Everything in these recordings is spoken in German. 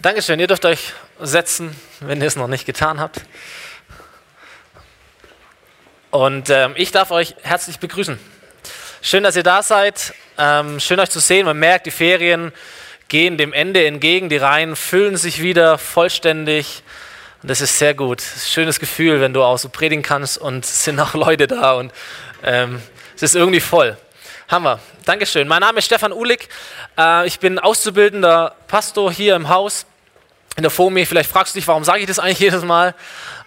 Dankeschön, ihr dürft euch setzen, wenn ihr es noch nicht getan habt. Und ähm, ich darf euch herzlich begrüßen. Schön, dass ihr da seid. Ähm, schön euch zu sehen. Man merkt, die Ferien gehen dem Ende entgegen. Die Reihen füllen sich wieder vollständig. Und das ist sehr gut. Schönes Gefühl, wenn du auch so predigen kannst und es sind auch Leute da und ähm, es ist irgendwie voll. Hammer. Dankeschön. Mein Name ist Stefan Uhlig. Äh, ich bin auszubildender Pastor hier im Haus in der FOMI. Vielleicht fragst du dich, warum sage ich das eigentlich jedes Mal?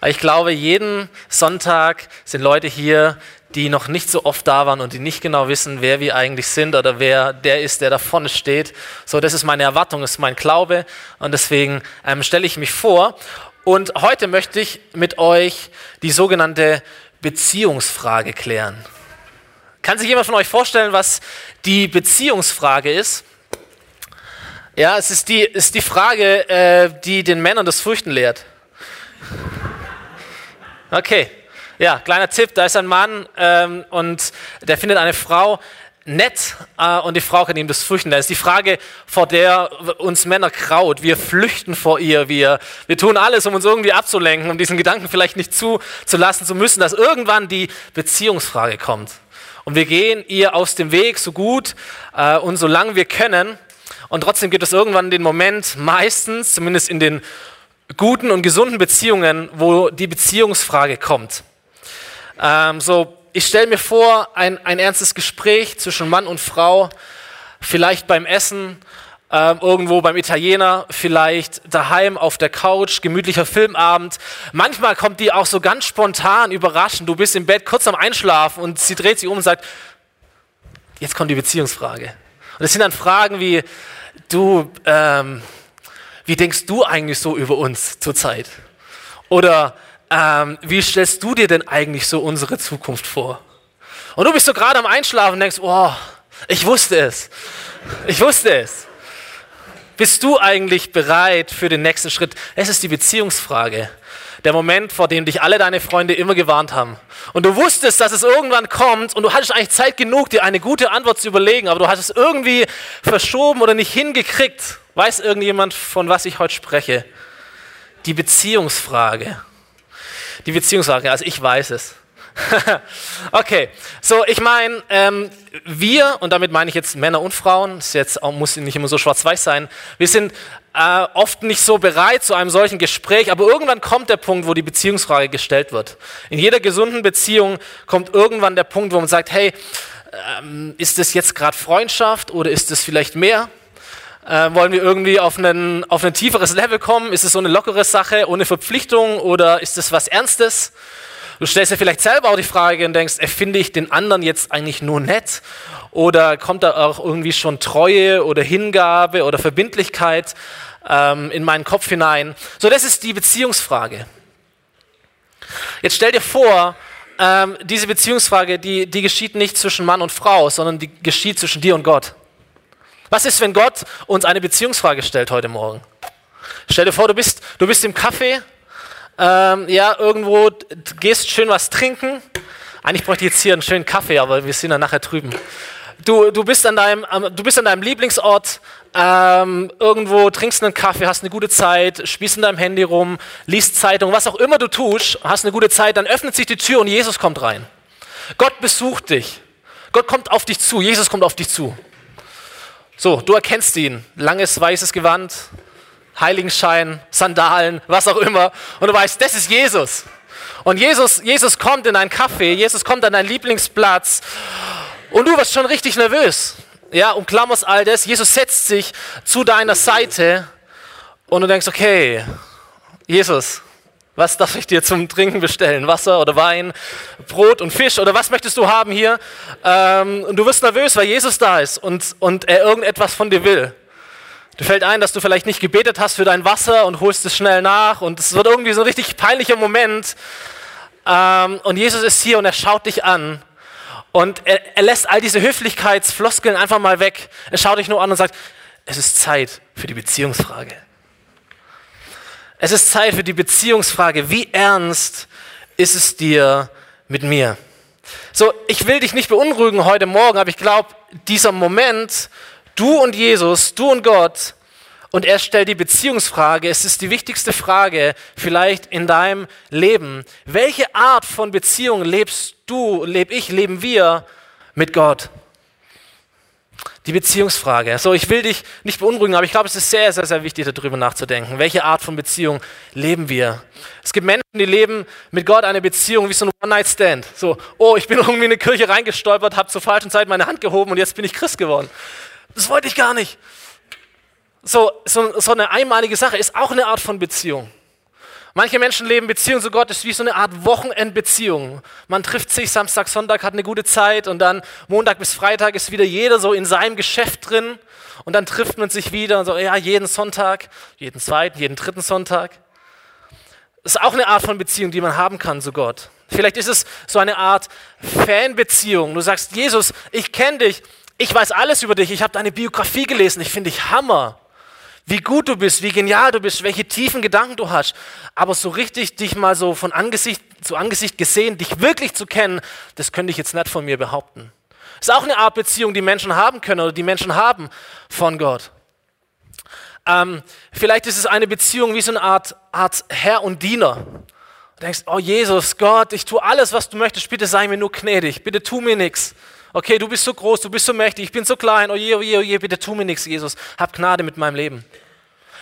Ich glaube, jeden Sonntag sind Leute hier, die noch nicht so oft da waren und die nicht genau wissen, wer wir eigentlich sind oder wer der ist, der da vorne steht. So, das ist meine Erwartung, das ist mein Glaube und deswegen ähm, stelle ich mich vor. Und heute möchte ich mit euch die sogenannte Beziehungsfrage klären. Kann sich jemand von euch vorstellen, was die Beziehungsfrage ist? Ja, es ist die, ist die Frage, äh, die den Männern das Fürchten lehrt. Okay, ja, kleiner Tipp, da ist ein Mann ähm, und der findet eine Frau nett äh, und die Frau kann ihm das fürchten. Das ist die Frage, vor der uns Männer kraut. Wir flüchten vor ihr, wir, wir tun alles, um uns irgendwie abzulenken, um diesen Gedanken vielleicht nicht zuzulassen zu müssen, dass irgendwann die Beziehungsfrage kommt. Und wir gehen ihr aus dem Weg so gut äh, und so lange wir können. Und trotzdem gibt es irgendwann den Moment, meistens, zumindest in den guten und gesunden Beziehungen, wo die Beziehungsfrage kommt. Ähm, so, ich stelle mir vor, ein, ein ernstes Gespräch zwischen Mann und Frau, vielleicht beim Essen ähm, irgendwo beim Italiener, vielleicht daheim auf der Couch, gemütlicher Filmabend. Manchmal kommt die auch so ganz spontan überraschend. Du bist im Bett kurz am Einschlafen und sie dreht sich um und sagt, jetzt kommt die Beziehungsfrage. Und es sind dann Fragen wie, du, ähm, wie denkst du eigentlich so über uns zurzeit? Oder ähm, wie stellst du dir denn eigentlich so unsere Zukunft vor? Und du bist so gerade am Einschlafen und denkst, oh, ich wusste es. Ich wusste es. Bist du eigentlich bereit für den nächsten Schritt? Es ist die Beziehungsfrage. Der Moment, vor dem dich alle deine Freunde immer gewarnt haben. Und du wusstest, dass es irgendwann kommt und du hattest eigentlich Zeit genug, dir eine gute Antwort zu überlegen, aber du hast es irgendwie verschoben oder nicht hingekriegt. Weiß irgendjemand, von was ich heute spreche? Die Beziehungsfrage. Die Beziehungsfrage, also ich weiß es. okay, so ich meine, ähm, wir, und damit meine ich jetzt Männer und Frauen, ist jetzt auch, muss nicht immer so schwarz-weiß sein, wir sind äh, oft nicht so bereit zu einem solchen Gespräch, aber irgendwann kommt der Punkt, wo die Beziehungsfrage gestellt wird. In jeder gesunden Beziehung kommt irgendwann der Punkt, wo man sagt, hey, ähm, ist das jetzt gerade Freundschaft oder ist das vielleicht mehr? Äh, wollen wir irgendwie auf, einen, auf ein tieferes Level kommen? Ist es so eine lockere Sache ohne Verpflichtung oder ist es was Ernstes? Du stellst dir vielleicht selber auch die Frage und denkst, finde ich den anderen jetzt eigentlich nur nett? Oder kommt da auch irgendwie schon Treue oder Hingabe oder Verbindlichkeit ähm, in meinen Kopf hinein? So, das ist die Beziehungsfrage. Jetzt stell dir vor, ähm, diese Beziehungsfrage, die, die geschieht nicht zwischen Mann und Frau, sondern die geschieht zwischen dir und Gott. Was ist, wenn Gott uns eine Beziehungsfrage stellt heute Morgen? Stell dir vor, du bist, du bist im Kaffee ähm, ja, irgendwo gehst schön was trinken. Eigentlich bräuchte ich jetzt hier einen schönen Kaffee, aber wir sind dann nachher drüben. Du, du, bist, an deinem, du bist an deinem Lieblingsort, ähm, irgendwo trinkst einen Kaffee, hast eine gute Zeit, spielst in deinem Handy rum, liest Zeitung, was auch immer du tust, hast eine gute Zeit, dann öffnet sich die Tür und Jesus kommt rein. Gott besucht dich. Gott kommt auf dich zu, Jesus kommt auf dich zu. So, du erkennst ihn. Langes weißes Gewand, Heiligenschein, Sandalen, was auch immer. Und du weißt, das ist Jesus. Und Jesus, Jesus kommt in dein Café, Jesus kommt an deinen Lieblingsplatz und du wirst schon richtig nervös. Ja, umklammerst all das. Jesus setzt sich zu deiner Seite und du denkst, okay, Jesus, was darf ich dir zum Trinken bestellen? Wasser oder Wein, Brot und Fisch oder was möchtest du haben hier? Ähm, und du wirst nervös, weil Jesus da ist und, und er irgendetwas von dir will. Dir fällt ein, dass du vielleicht nicht gebetet hast für dein Wasser und holst es schnell nach und es wird irgendwie so ein richtig peinlicher Moment. Ähm, und Jesus ist hier und er schaut dich an und er, er lässt all diese Höflichkeitsfloskeln einfach mal weg. Er schaut dich nur an und sagt, es ist Zeit für die Beziehungsfrage. Es ist Zeit für die Beziehungsfrage. Wie ernst ist es dir mit mir? So, ich will dich nicht beunruhigen heute Morgen, aber ich glaube, dieser Moment Du und Jesus, du und Gott, Und er stellt die Beziehungsfrage, es ist die wichtigste Frage vielleicht in deinem Leben. Welche Art von Beziehung lebst du, lebe ich, leben wir mit Gott? Die Beziehungsfrage. So, ich will dich nicht beunruhigen, aber ich glaube, es ist sehr, sehr, sehr wichtig, darüber nachzudenken. Welche Art von Beziehung leben wir? Es gibt Menschen, die leben mit Gott eine Beziehung wie so ein One-Night-Stand. So, oh, ich bin irgendwie in eine Kirche reingestolpert, habe zur falschen Zeit meine Hand gehoben und jetzt bin ich Christ geworden. Das wollte ich gar nicht. So, so, so eine einmalige Sache ist auch eine Art von Beziehung. Manche Menschen leben Beziehung zu Gott ist wie so eine Art Wochenendbeziehung. Man trifft sich Samstag, Sonntag, hat eine gute Zeit und dann Montag bis Freitag ist wieder jeder so in seinem Geschäft drin und dann trifft man sich wieder und so, ja, jeden Sonntag, jeden zweiten, jeden dritten Sonntag. Das ist auch eine Art von Beziehung, die man haben kann zu Gott. Vielleicht ist es so eine Art Fanbeziehung. Du sagst, Jesus, ich kenne dich, ich weiß alles über dich, ich habe deine Biografie gelesen, ich finde dich Hammer wie gut du bist, wie genial du bist, welche tiefen Gedanken du hast. Aber so richtig dich mal so von Angesicht zu Angesicht gesehen, dich wirklich zu kennen, das könnte ich jetzt nicht von mir behaupten. Ist auch eine Art Beziehung, die Menschen haben können oder die Menschen haben von Gott. Ähm, vielleicht ist es eine Beziehung wie so eine Art, Art Herr und Diener. Du denkst, oh Jesus, Gott, ich tue alles, was du möchtest, bitte sei mir nur gnädig, bitte tu mir nichts. Okay, du bist so groß, du bist so mächtig, ich bin so klein, oh je, oh je, oh bitte tu mir nichts, Jesus, hab Gnade mit meinem Leben.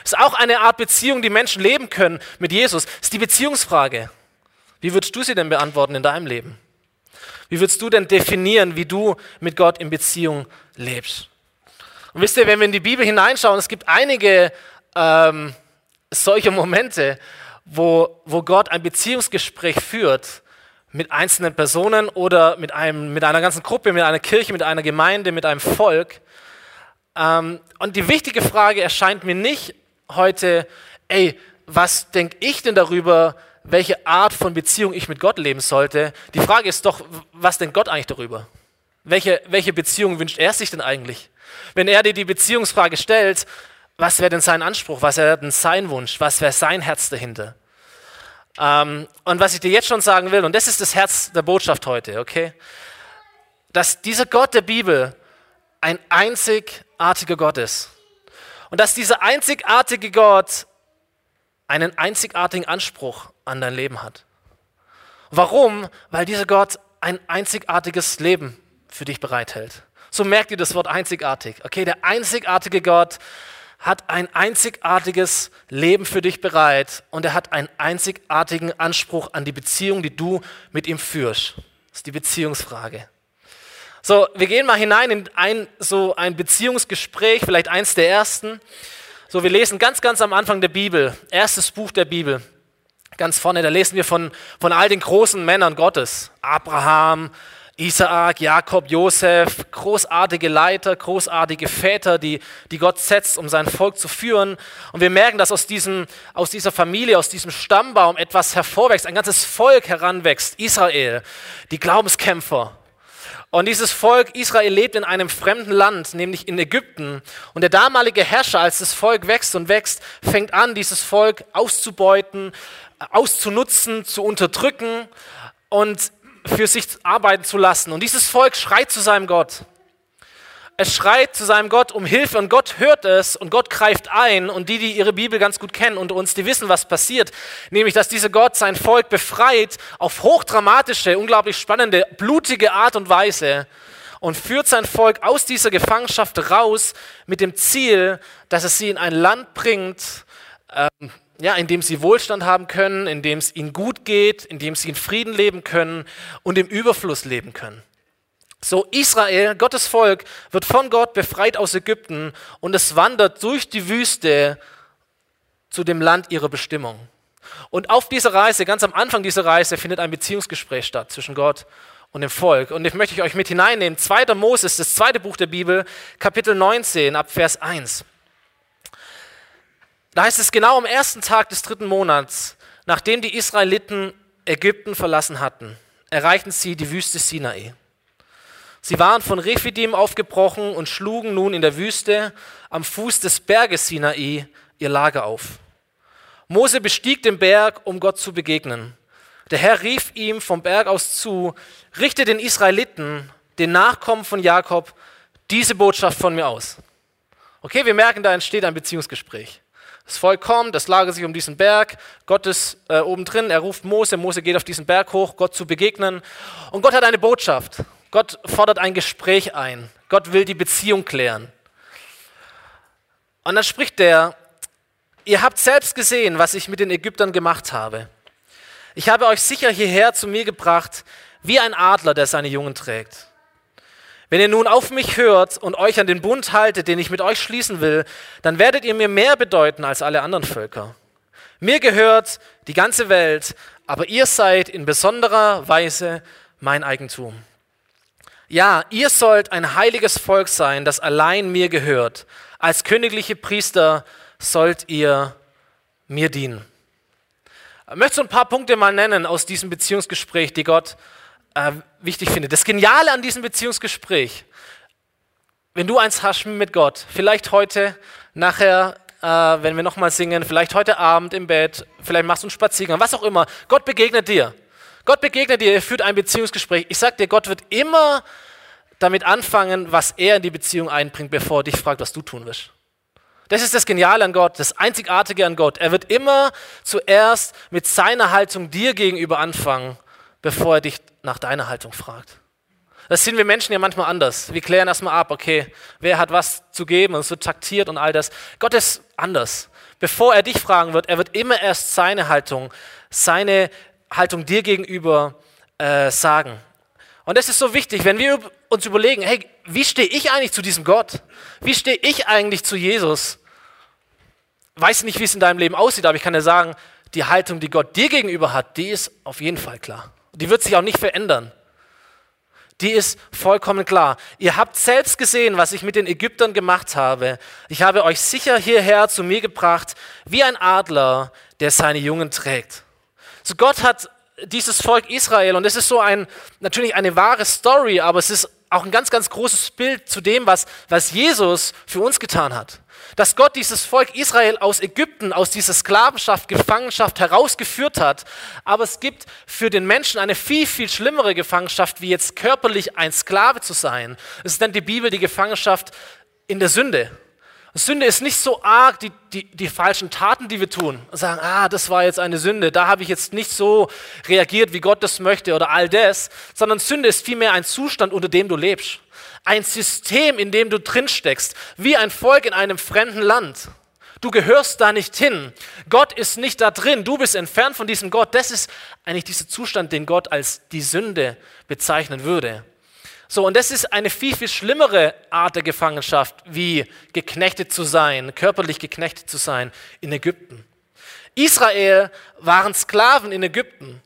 Ist auch eine Art Beziehung, die Menschen leben können mit Jesus. Ist die Beziehungsfrage. Wie würdest du sie denn beantworten in deinem Leben? Wie würdest du denn definieren, wie du mit Gott in Beziehung lebst? Und wisst ihr, wenn wir in die Bibel hineinschauen, es gibt einige ähm, solche Momente, wo, wo Gott ein Beziehungsgespräch führt mit einzelnen Personen oder mit, einem, mit einer ganzen Gruppe, mit einer Kirche, mit einer Gemeinde, mit einem Volk. Ähm, und die wichtige Frage erscheint mir nicht heute, ey, was denke ich denn darüber, welche Art von Beziehung ich mit Gott leben sollte? Die Frage ist doch, was denkt Gott eigentlich darüber? Welche, welche Beziehung wünscht er sich denn eigentlich? Wenn er dir die Beziehungsfrage stellt, was wäre denn sein Anspruch, was wäre denn sein Wunsch, was wäre sein Herz dahinter? Ähm, und was ich dir jetzt schon sagen will, und das ist das Herz der Botschaft heute, okay? Dass dieser Gott der Bibel ein einzigartiger Gott ist. Und dass dieser einzigartige Gott einen einzigartigen Anspruch an dein Leben hat. Warum? Weil dieser Gott ein einzigartiges Leben für dich bereithält. So merkt ihr das Wort einzigartig. Okay, der einzigartige Gott hat ein einzigartiges Leben für dich bereit und er hat einen einzigartigen Anspruch an die Beziehung, die du mit ihm führst. Das ist die Beziehungsfrage. So, wir gehen mal hinein in ein, so ein Beziehungsgespräch, vielleicht eins der ersten. So, wir lesen ganz, ganz am Anfang der Bibel, erstes Buch der Bibel, ganz vorne, da lesen wir von, von all den großen Männern Gottes. Abraham, Isaak, Jakob, Josef, großartige Leiter, großartige Väter, die, die Gott setzt, um sein Volk zu führen. Und wir merken, dass aus, diesem, aus dieser Familie, aus diesem Stammbaum etwas hervorwächst, ein ganzes Volk heranwächst, Israel, die Glaubenskämpfer. Und dieses Volk Israel lebt in einem fremden Land, nämlich in Ägypten. Und der damalige Herrscher, als das Volk wächst und wächst, fängt an, dieses Volk auszubeuten, auszunutzen, zu unterdrücken. Und für sich arbeiten zu lassen. Und dieses Volk schreit zu seinem Gott. Es schreit zu seinem Gott um Hilfe und Gott hört es und Gott greift ein. Und die, die ihre Bibel ganz gut kennen und uns, die wissen, was passiert. Nämlich, dass dieser Gott sein Volk befreit auf hochdramatische, unglaublich spannende, blutige Art und Weise und führt sein Volk aus dieser Gefangenschaft raus mit dem Ziel, dass es sie in ein Land bringt, ähm, ja, in dem sie Wohlstand haben können, in dem es ihnen gut geht, in dem sie in Frieden leben können und im Überfluss leben können. So Israel, Gottes Volk, wird von Gott befreit aus Ägypten und es wandert durch die Wüste zu dem Land ihrer Bestimmung. Und auf dieser Reise, ganz am Anfang dieser Reise, findet ein Beziehungsgespräch statt zwischen Gott und dem Volk. Und ich möchte euch mit hineinnehmen. 2. Moses, das zweite Buch der Bibel, Kapitel 19, ab Vers 1. Da heißt es genau am ersten Tag des dritten Monats, nachdem die Israeliten Ägypten verlassen hatten, erreichten sie die Wüste Sinai. Sie waren von Rephidim aufgebrochen und schlugen nun in der Wüste am Fuß des Berges Sinai ihr Lager auf. Mose bestieg den Berg, um Gott zu begegnen. Der Herr rief ihm vom Berg aus zu, richte den Israeliten, den Nachkommen von Jakob, diese Botschaft von mir aus. Okay, wir merken, da entsteht ein Beziehungsgespräch. Das Volk kommt, das lagert sich um diesen Berg, Gott ist äh, oben drin, er ruft Mose, Mose geht auf diesen Berg hoch, Gott zu begegnen. Und Gott hat eine Botschaft. Gott fordert ein Gespräch ein. Gott will die Beziehung klären. Und dann spricht der, ihr habt selbst gesehen, was ich mit den Ägyptern gemacht habe. Ich habe euch sicher hierher zu mir gebracht, wie ein Adler, der seine Jungen trägt. Wenn ihr nun auf mich hört und euch an den Bund haltet, den ich mit euch schließen will, dann werdet ihr mir mehr bedeuten als alle anderen Völker. Mir gehört die ganze Welt, aber ihr seid in besonderer Weise mein Eigentum. Ja, ihr sollt ein heiliges Volk sein, das allein mir gehört. Als königliche Priester sollt ihr mir dienen. Ich möchte so ein paar Punkte mal nennen aus diesem Beziehungsgespräch, die Gott äh, wichtig finde. Das Geniale an diesem Beziehungsgespräch, wenn du eins hast mit Gott, vielleicht heute, nachher, äh, wenn wir nochmal singen, vielleicht heute Abend im Bett, vielleicht machst du einen Spaziergang, was auch immer, Gott begegnet dir. Gott begegnet dir, er führt ein Beziehungsgespräch. Ich sag dir, Gott wird immer damit anfangen, was er in die Beziehung einbringt, bevor er dich fragt, was du tun wirst. Das ist das Geniale an Gott, das Einzigartige an Gott. Er wird immer zuerst mit seiner Haltung dir gegenüber anfangen, bevor er dich nach deiner Haltung fragt. Das sind wir Menschen ja manchmal anders. Wir klären erstmal ab, okay, wer hat was zu geben und so taktiert und all das. Gott ist anders. Bevor er dich fragen wird, er wird immer erst seine Haltung, seine Haltung dir gegenüber äh, sagen. Und das ist so wichtig, wenn wir uns überlegen, hey, wie stehe ich eigentlich zu diesem Gott? Wie stehe ich eigentlich zu Jesus? Weiß nicht, wie es in deinem Leben aussieht, aber ich kann dir sagen, die Haltung, die Gott dir gegenüber hat, die ist auf jeden Fall klar. Die wird sich auch nicht verändern. Die ist vollkommen klar. Ihr habt selbst gesehen, was ich mit den Ägyptern gemacht habe. Ich habe euch sicher hierher zu mir gebracht, wie ein Adler, der seine Jungen trägt. So Gott hat dieses Volk Israel, und es ist so ein, natürlich eine wahre Story, aber es ist auch ein ganz, ganz großes Bild zu dem, was, was Jesus für uns getan hat dass Gott dieses Volk Israel aus Ägypten, aus dieser Sklavenschaft, Gefangenschaft herausgeführt hat. Aber es gibt für den Menschen eine viel, viel schlimmere Gefangenschaft, wie jetzt körperlich ein Sklave zu sein. Es nennt die Bibel die Gefangenschaft in der Sünde. Sünde ist nicht so arg die, die, die falschen Taten, die wir tun. Und sagen, ah, das war jetzt eine Sünde, da habe ich jetzt nicht so reagiert, wie Gott das möchte oder all das, sondern Sünde ist vielmehr ein Zustand, unter dem du lebst ein System, in dem du drin steckst, wie ein Volk in einem fremden Land. Du gehörst da nicht hin. Gott ist nicht da drin. Du bist entfernt von diesem Gott. Das ist eigentlich dieser Zustand, den Gott als die Sünde bezeichnen würde. So, und das ist eine viel, viel schlimmere Art der Gefangenschaft, wie geknechtet zu sein, körperlich geknechtet zu sein in Ägypten. Israel waren Sklaven in Ägypten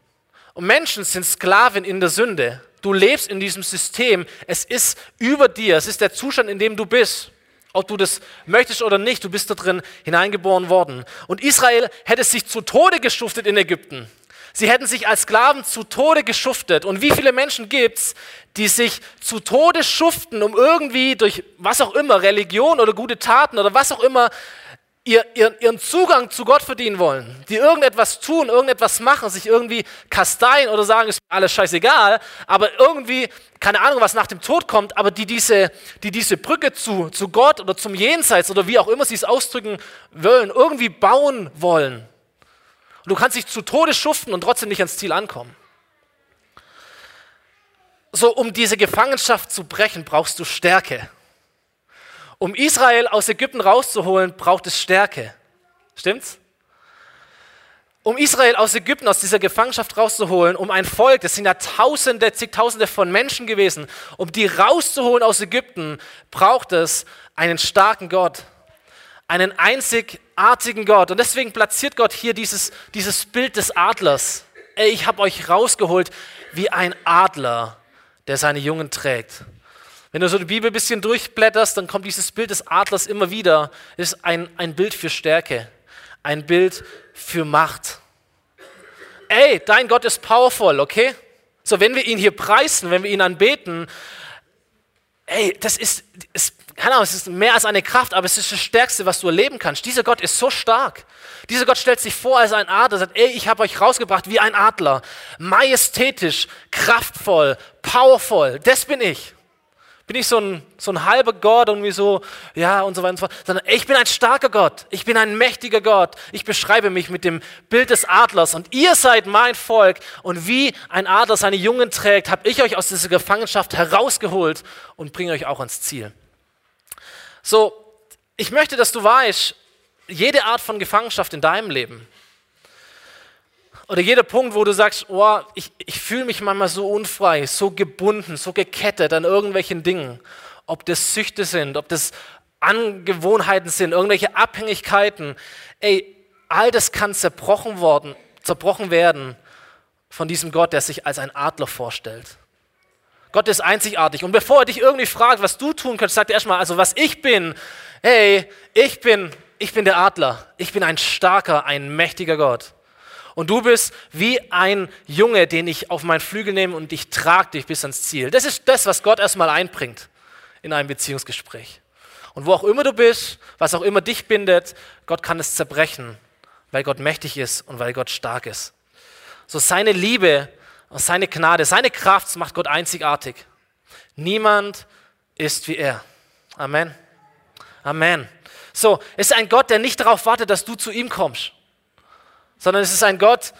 und Menschen sind Sklaven in der Sünde. Du lebst in diesem System. Es ist über dir. Es ist der Zustand, in dem du bist. Ob du das möchtest oder nicht, du bist da drin hineingeboren worden. Und Israel hätte sich zu Tode geschuftet in Ägypten. Sie hätten sich als Sklaven zu Tode geschuftet. Und wie viele Menschen gibt es, die sich zu Tode schuften, um irgendwie durch was auch immer, Religion oder gute Taten oder was auch immer, ihr, ihren Zugang zu Gott verdienen wollen, die irgendetwas tun, irgendetwas machen, sich irgendwie kasteien oder sagen, ist alles scheißegal, aber irgendwie, keine Ahnung, was nach dem Tod kommt, aber die diese, die diese Brücke zu, zu Gott oder zum Jenseits oder wie auch immer sie es ausdrücken wollen, irgendwie bauen wollen. Und du kannst dich zu Tode schuften und trotzdem nicht ans Ziel ankommen. So, um diese Gefangenschaft zu brechen, brauchst du Stärke. Um Israel aus Ägypten rauszuholen, braucht es Stärke. Stimmt's? Um Israel aus Ägypten, aus dieser Gefangenschaft rauszuholen, um ein Volk, das sind ja Tausende, zigtausende von Menschen gewesen, um die rauszuholen aus Ägypten, braucht es einen starken Gott, einen einzigartigen Gott. Und deswegen platziert Gott hier dieses, dieses Bild des Adlers. Ey, ich habe euch rausgeholt wie ein Adler, der seine Jungen trägt. Wenn du so die Bibel ein bisschen durchblätterst, dann kommt dieses Bild des Adlers immer wieder. Ist ein, ein Bild für Stärke, ein Bild für Macht. Ey, dein Gott ist powerful, okay? So, wenn wir ihn hier preisen, wenn wir ihn anbeten, ey, das ist, ist keine Ahnung, es ist mehr als eine Kraft, aber es ist das Stärkste, was du erleben kannst. Dieser Gott ist so stark. Dieser Gott stellt sich vor als ein Adler, sagt, ey, ich habe euch rausgebracht wie ein Adler. Majestätisch, kraftvoll, powerful, das bin ich. Bin ich so ein, so ein halber Gott und wie so, ja und so weiter und so fort, sondern ich bin ein starker Gott, ich bin ein mächtiger Gott. Ich beschreibe mich mit dem Bild des Adlers und ihr seid mein Volk und wie ein Adler seine Jungen trägt, habe ich euch aus dieser Gefangenschaft herausgeholt und bringe euch auch ans Ziel. So, ich möchte, dass du weißt, jede Art von Gefangenschaft in deinem Leben, oder jeder Punkt, wo du sagst, oh, ich, ich fühle mich manchmal so unfrei, so gebunden, so gekettet an irgendwelchen Dingen. Ob das Süchte sind, ob das Angewohnheiten sind, irgendwelche Abhängigkeiten. Ey, all das kann zerbrochen, worden, zerbrochen werden von diesem Gott, der sich als ein Adler vorstellt. Gott ist einzigartig. Und bevor er dich irgendwie fragt, was du tun könntest, sagt er erstmal, also was ich bin, hey, ich bin, ich bin der Adler. Ich bin ein starker, ein mächtiger Gott. Und du bist wie ein Junge, den ich auf meinen Flügel nehme und ich trage dich bis ans Ziel. Das ist das, was Gott erstmal einbringt in einem Beziehungsgespräch. Und wo auch immer du bist, was auch immer dich bindet, Gott kann es zerbrechen, weil Gott mächtig ist und weil Gott stark ist. So seine Liebe seine Gnade, seine Kraft macht Gott einzigartig. Niemand ist wie er. Amen. Amen. So, es ist ein Gott, der nicht darauf wartet, dass du zu ihm kommst sondern es ist ein Gott,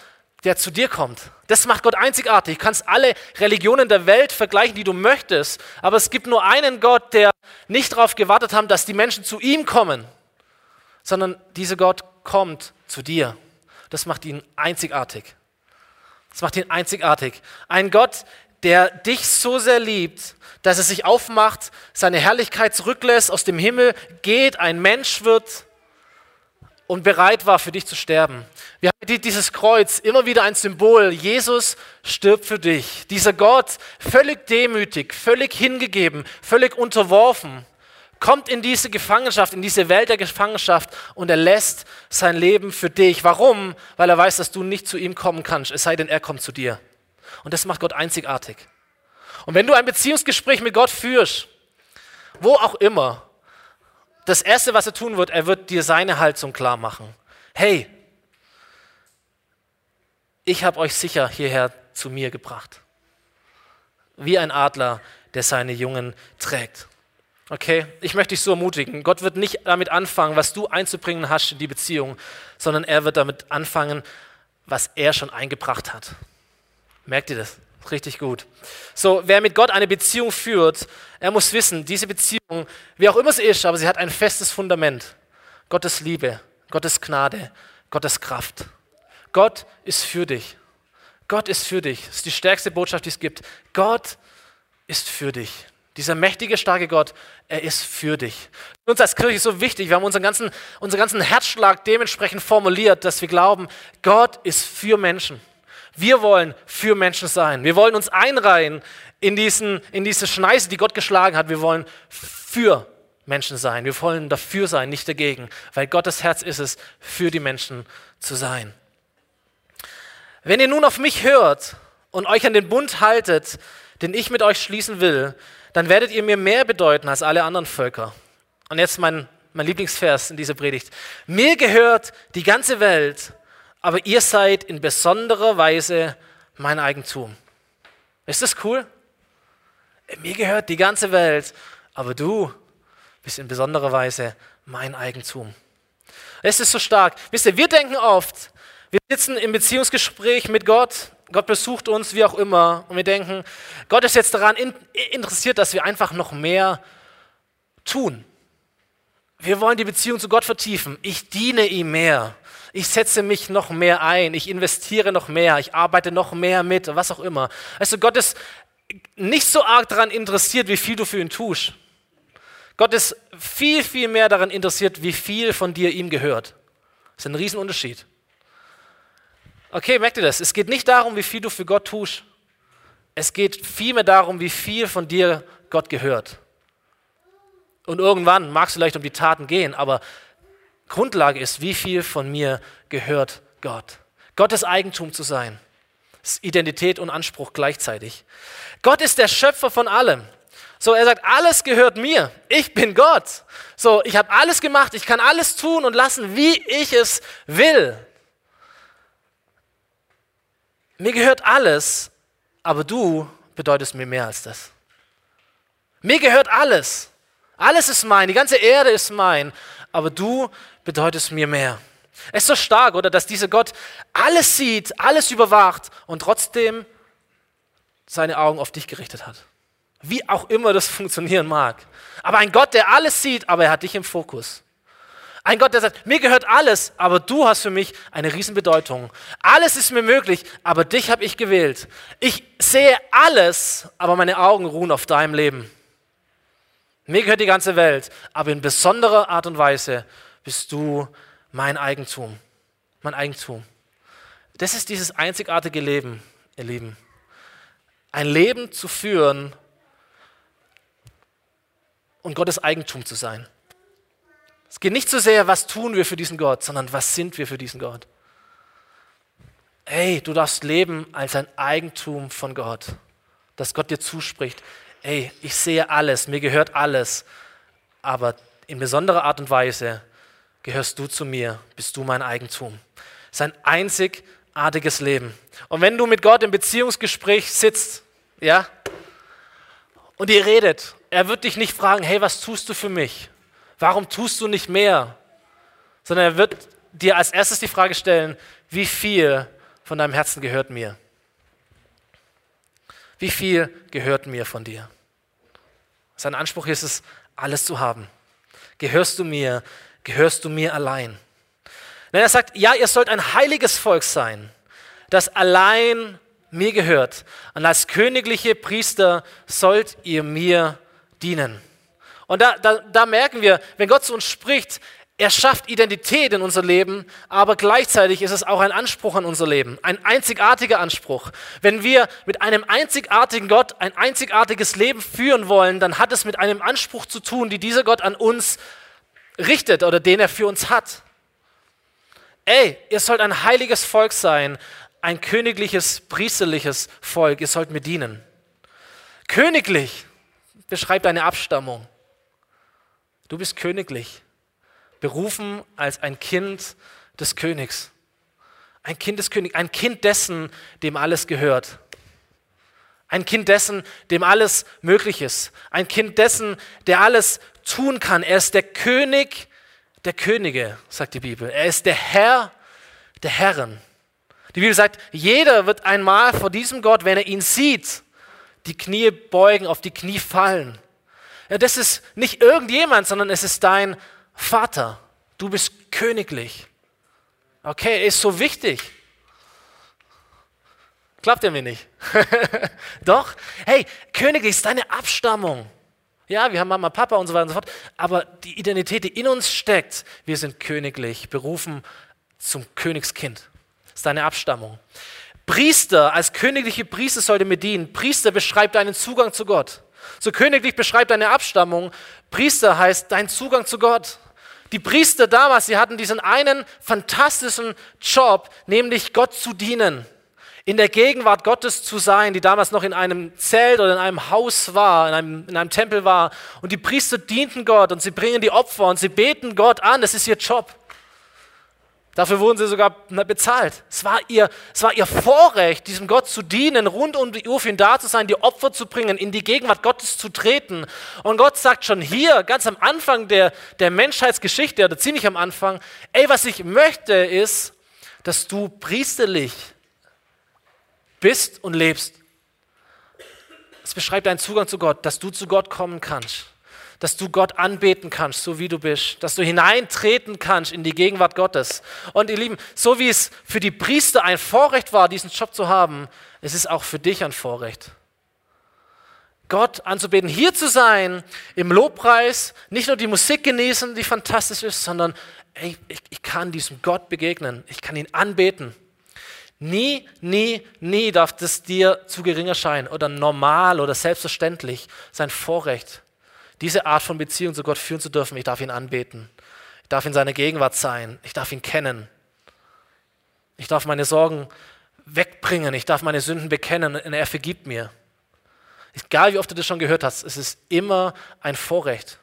der zu dir kommt. Das macht Gott einzigartig. Du kannst alle Religionen der Welt vergleichen, die du möchtest, aber es gibt nur einen Gott, der nicht darauf gewartet hat, dass die Menschen zu ihm kommen, sondern dieser Gott kommt zu dir. Das macht ihn einzigartig. Das macht ihn einzigartig. Ein Gott, der dich so sehr liebt, dass er sich aufmacht, seine Herrlichkeit zurücklässt, aus dem Himmel geht, ein Mensch wird und bereit war, für dich zu sterben. Wir haben dieses Kreuz immer wieder ein Symbol. Jesus stirbt für dich. Dieser Gott, völlig demütig, völlig hingegeben, völlig unterworfen, kommt in diese Gefangenschaft, in diese Welt der Gefangenschaft und er lässt sein Leben für dich. Warum? Weil er weiß, dass du nicht zu ihm kommen kannst, es sei denn, er kommt zu dir. Und das macht Gott einzigartig. Und wenn du ein Beziehungsgespräch mit Gott führst, wo auch immer, das Erste, was er tun wird, er wird dir seine Haltung klar machen. Hey, ich habe euch sicher hierher zu mir gebracht. Wie ein Adler, der seine Jungen trägt. Okay, ich möchte dich so ermutigen. Gott wird nicht damit anfangen, was du einzubringen hast in die Beziehung, sondern er wird damit anfangen, was er schon eingebracht hat. Merkt ihr das? Richtig gut. So, wer mit Gott eine Beziehung führt, er muss wissen, diese Beziehung, wie auch immer sie ist, aber sie hat ein festes Fundament. Gottes Liebe, Gottes Gnade, Gottes Kraft. Gott ist für dich. Gott ist für dich. Das ist die stärkste Botschaft, die es gibt. Gott ist für dich. Dieser mächtige, starke Gott, er ist für dich. Für uns als Kirche ist so wichtig, wir haben unseren ganzen, unseren ganzen Herzschlag dementsprechend formuliert, dass wir glauben, Gott ist für Menschen. Wir wollen für Menschen sein. Wir wollen uns einreihen in, diesen, in diese Schneise, die Gott geschlagen hat. Wir wollen für Menschen sein. Wir wollen dafür sein, nicht dagegen, weil Gottes Herz ist es, für die Menschen zu sein. Wenn ihr nun auf mich hört und euch an den Bund haltet, den ich mit euch schließen will, dann werdet ihr mir mehr bedeuten als alle anderen Völker. Und jetzt mein, mein Lieblingsvers in dieser Predigt. Mir gehört die ganze Welt aber ihr seid in besonderer Weise mein Eigentum. Ist das cool? Mir gehört die ganze Welt, aber du bist in besonderer Weise mein Eigentum. Es ist so stark. Wisst ihr, wir denken oft, wir sitzen im Beziehungsgespräch mit Gott, Gott besucht uns, wie auch immer, und wir denken, Gott ist jetzt daran interessiert, dass wir einfach noch mehr tun. Wir wollen die Beziehung zu Gott vertiefen. Ich diene ihm mehr ich setze mich noch mehr ein, ich investiere noch mehr, ich arbeite noch mehr mit, was auch immer. Also Gott ist nicht so arg daran interessiert, wie viel du für ihn tust. Gott ist viel, viel mehr daran interessiert, wie viel von dir ihm gehört. Das ist ein Riesenunterschied. Okay, merkt ihr das? Es geht nicht darum, wie viel du für Gott tust. Es geht vielmehr darum, wie viel von dir Gott gehört. Und irgendwann mag es vielleicht um die Taten gehen, aber Grundlage ist, wie viel von mir gehört Gott. Gottes Eigentum zu sein. Identität und Anspruch gleichzeitig. Gott ist der Schöpfer von allem. So, er sagt, alles gehört mir. Ich bin Gott. So, ich habe alles gemacht. Ich kann alles tun und lassen, wie ich es will. Mir gehört alles, aber du bedeutest mir mehr als das. Mir gehört alles. Alles ist mein, die ganze Erde ist mein, aber du bedeutest mir mehr. Es ist so stark, oder, dass dieser Gott alles sieht, alles überwacht und trotzdem seine Augen auf dich gerichtet hat. Wie auch immer das funktionieren mag. Aber ein Gott, der alles sieht, aber er hat dich im Fokus. Ein Gott, der sagt, mir gehört alles, aber du hast für mich eine Riesenbedeutung. Alles ist mir möglich, aber dich habe ich gewählt. Ich sehe alles, aber meine Augen ruhen auf deinem Leben. Mir gehört die ganze Welt, aber in besonderer Art und Weise bist du mein Eigentum. Mein Eigentum. Das ist dieses einzigartige Leben, ihr Lieben. Ein Leben zu führen und Gottes Eigentum zu sein. Es geht nicht so sehr, was tun wir für diesen Gott, sondern was sind wir für diesen Gott. Hey, du darfst leben als ein Eigentum von Gott, dass Gott dir zuspricht. Hey, ich sehe alles, mir gehört alles, aber in besonderer Art und Weise gehörst du zu mir, bist du mein Eigentum. Es ist ein einzigartiges Leben. Und wenn du mit Gott im Beziehungsgespräch sitzt, ja, und ihr redet, er wird dich nicht fragen, hey, was tust du für mich? Warum tust du nicht mehr? Sondern er wird dir als erstes die Frage stellen, wie viel von deinem Herzen gehört mir? Wie viel gehört mir von dir? Sein Anspruch ist es, alles zu haben. Gehörst du mir? Gehörst du mir allein? Denn er sagt, ja, ihr sollt ein heiliges Volk sein, das allein mir gehört. Und als königliche Priester sollt ihr mir dienen. Und da, da, da merken wir, wenn Gott zu uns spricht, er schafft Identität in unser Leben, aber gleichzeitig ist es auch ein Anspruch an unser Leben, ein einzigartiger Anspruch. Wenn wir mit einem einzigartigen Gott ein einzigartiges Leben führen wollen, dann hat es mit einem Anspruch zu tun, die dieser Gott an uns richtet oder den er für uns hat. Ey, ihr sollt ein heiliges Volk sein, ein königliches, priesterliches Volk, ihr sollt mir dienen. Königlich beschreibt eine Abstammung. Du bist königlich, berufen als ein Kind des Königs. Ein Kind des Königs, ein Kind dessen, dem alles gehört. Ein Kind dessen, dem alles möglich ist. Ein Kind dessen, der alles tun kann. Er ist der König der Könige, sagt die Bibel. Er ist der Herr der Herren. Die Bibel sagt, jeder wird einmal vor diesem Gott, wenn er ihn sieht, die Knie beugen, auf die Knie fallen. Das ist nicht irgendjemand, sondern es ist dein Vater. Du bist königlich. Okay, ist so wichtig. Klappt er mir nicht? Doch, hey, königlich ist deine Abstammung. Ja, wir haben Mama, Papa und so weiter und so fort. Aber die Identität, die in uns steckt, wir sind königlich, berufen zum Königskind. Ist deine Abstammung. Priester, als königliche Priester sollte mir dienen. Priester beschreibt deinen Zugang zu Gott. So königlich beschreibt deine Abstammung. Priester heißt dein Zugang zu Gott. Die Priester damals, sie hatten diesen einen fantastischen Job, nämlich Gott zu dienen. In der Gegenwart Gottes zu sein, die damals noch in einem Zelt oder in einem Haus war, in einem, in einem Tempel war. Und die Priester dienten Gott und sie bringen die Opfer und sie beten Gott an. Das ist ihr Job. Dafür wurden sie sogar bezahlt. Es war, ihr, es war ihr Vorrecht, diesem Gott zu dienen, rund um die Uhr für ihn da zu sein, die Opfer zu bringen, in die Gegenwart Gottes zu treten. Und Gott sagt schon hier, ganz am Anfang der, der Menschheitsgeschichte, oder ziemlich am Anfang, ey, was ich möchte ist, dass du priesterlich bist und lebst. Es beschreibt deinen Zugang zu Gott, dass du zu Gott kommen kannst dass du Gott anbeten kannst, so wie du bist, dass du hineintreten kannst in die Gegenwart Gottes. Und ihr Lieben, so wie es für die Priester ein Vorrecht war, diesen Job zu haben, es ist auch für dich ein Vorrecht. Gott anzubeten, hier zu sein, im Lobpreis, nicht nur die Musik genießen, die fantastisch ist, sondern ey, ich, ich kann diesem Gott begegnen, ich kann ihn anbeten. Nie, nie, nie darf das dir zu gering erscheinen oder normal oder selbstverständlich sein Vorrecht diese Art von Beziehung zu Gott führen zu dürfen. Ich darf ihn anbeten. Ich darf in seiner Gegenwart sein. Ich darf ihn kennen. Ich darf meine Sorgen wegbringen. Ich darf meine Sünden bekennen und er vergibt mir. Egal wie oft du das schon gehört hast, es ist immer ein Vorrecht,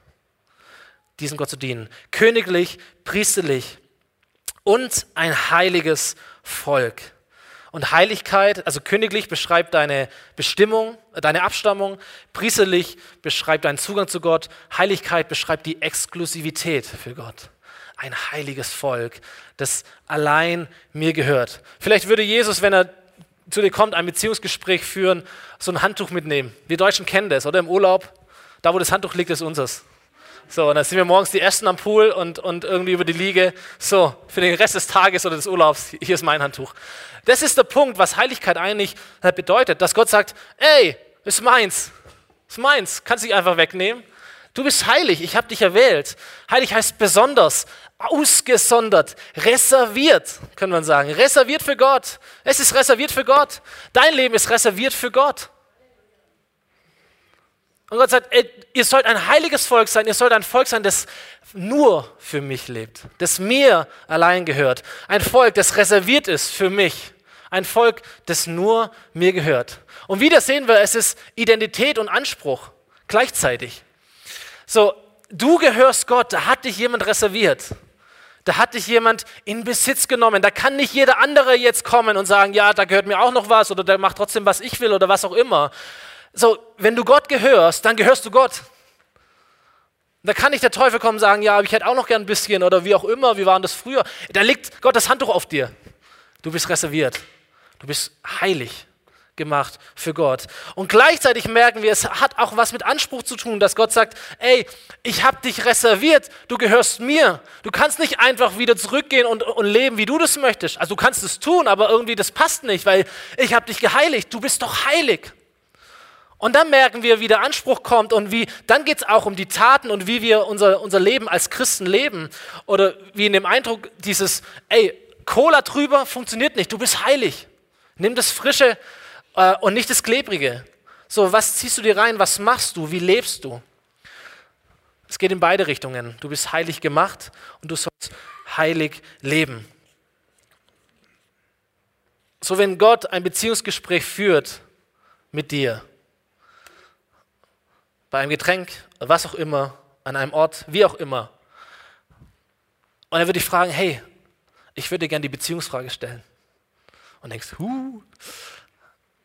diesem Gott zu dienen. Königlich, priesterlich und ein heiliges Volk. Und Heiligkeit, also königlich beschreibt deine Bestimmung, deine Abstammung, priesterlich beschreibt deinen Zugang zu Gott, Heiligkeit beschreibt die Exklusivität für Gott. Ein heiliges Volk, das allein mir gehört. Vielleicht würde Jesus, wenn er zu dir kommt, ein Beziehungsgespräch führen, so ein Handtuch mitnehmen. Wir Deutschen kennen das, oder im Urlaub. Da, wo das Handtuch liegt, ist unseres. So, und dann sind wir morgens die Ersten am Pool und, und irgendwie über die Liege. So, für den Rest des Tages oder des Urlaubs, hier ist mein Handtuch. Das ist der Punkt, was Heiligkeit eigentlich bedeutet, dass Gott sagt, ey, ist meins, ist meins, kannst dich einfach wegnehmen. Du bist heilig, ich habe dich erwählt. Heilig heißt besonders, ausgesondert, reserviert, können wir sagen. Reserviert für Gott. Es ist reserviert für Gott. Dein Leben ist reserviert für Gott. Und Gott sagt, ey, ihr sollt ein heiliges Volk sein, ihr sollt ein Volk sein, das nur für mich lebt, das mir allein gehört. Ein Volk, das reserviert ist für mich. Ein Volk, das nur mir gehört. Und wieder sehen wir, es ist Identität und Anspruch gleichzeitig. So, du gehörst Gott, da hat dich jemand reserviert. Da hat dich jemand in Besitz genommen. Da kann nicht jeder andere jetzt kommen und sagen, ja, da gehört mir auch noch was oder der macht trotzdem, was ich will oder was auch immer. So, wenn du Gott gehörst, dann gehörst du Gott. Da kann nicht der Teufel kommen und sagen, ja, ich hätte auch noch gern ein bisschen oder wie auch immer, wie waren das früher. Da liegt Gott das Handtuch auf dir. Du bist reserviert. Du bist heilig gemacht für Gott. Und gleichzeitig merken wir, es hat auch was mit Anspruch zu tun, dass Gott sagt, ey, ich habe dich reserviert, du gehörst mir. Du kannst nicht einfach wieder zurückgehen und, und leben, wie du das möchtest. Also du kannst es tun, aber irgendwie das passt nicht, weil ich habe dich geheiligt. Du bist doch heilig. Und dann merken wir, wie der Anspruch kommt und wie, dann geht es auch um die Taten und wie wir unser, unser Leben als Christen leben. Oder wie in dem Eindruck dieses, ey, Cola drüber funktioniert nicht, du bist heilig. Nimm das Frische äh, und nicht das Klebrige. So, was ziehst du dir rein, was machst du, wie lebst du? Es geht in beide Richtungen. Du bist heilig gemacht und du sollst heilig leben. So, wenn Gott ein Beziehungsgespräch führt mit dir, bei einem Getränk, was auch immer, an einem Ort, wie auch immer. Und er würde dich fragen, hey, ich würde dir gerne die Beziehungsfrage stellen. Und denkst, huh.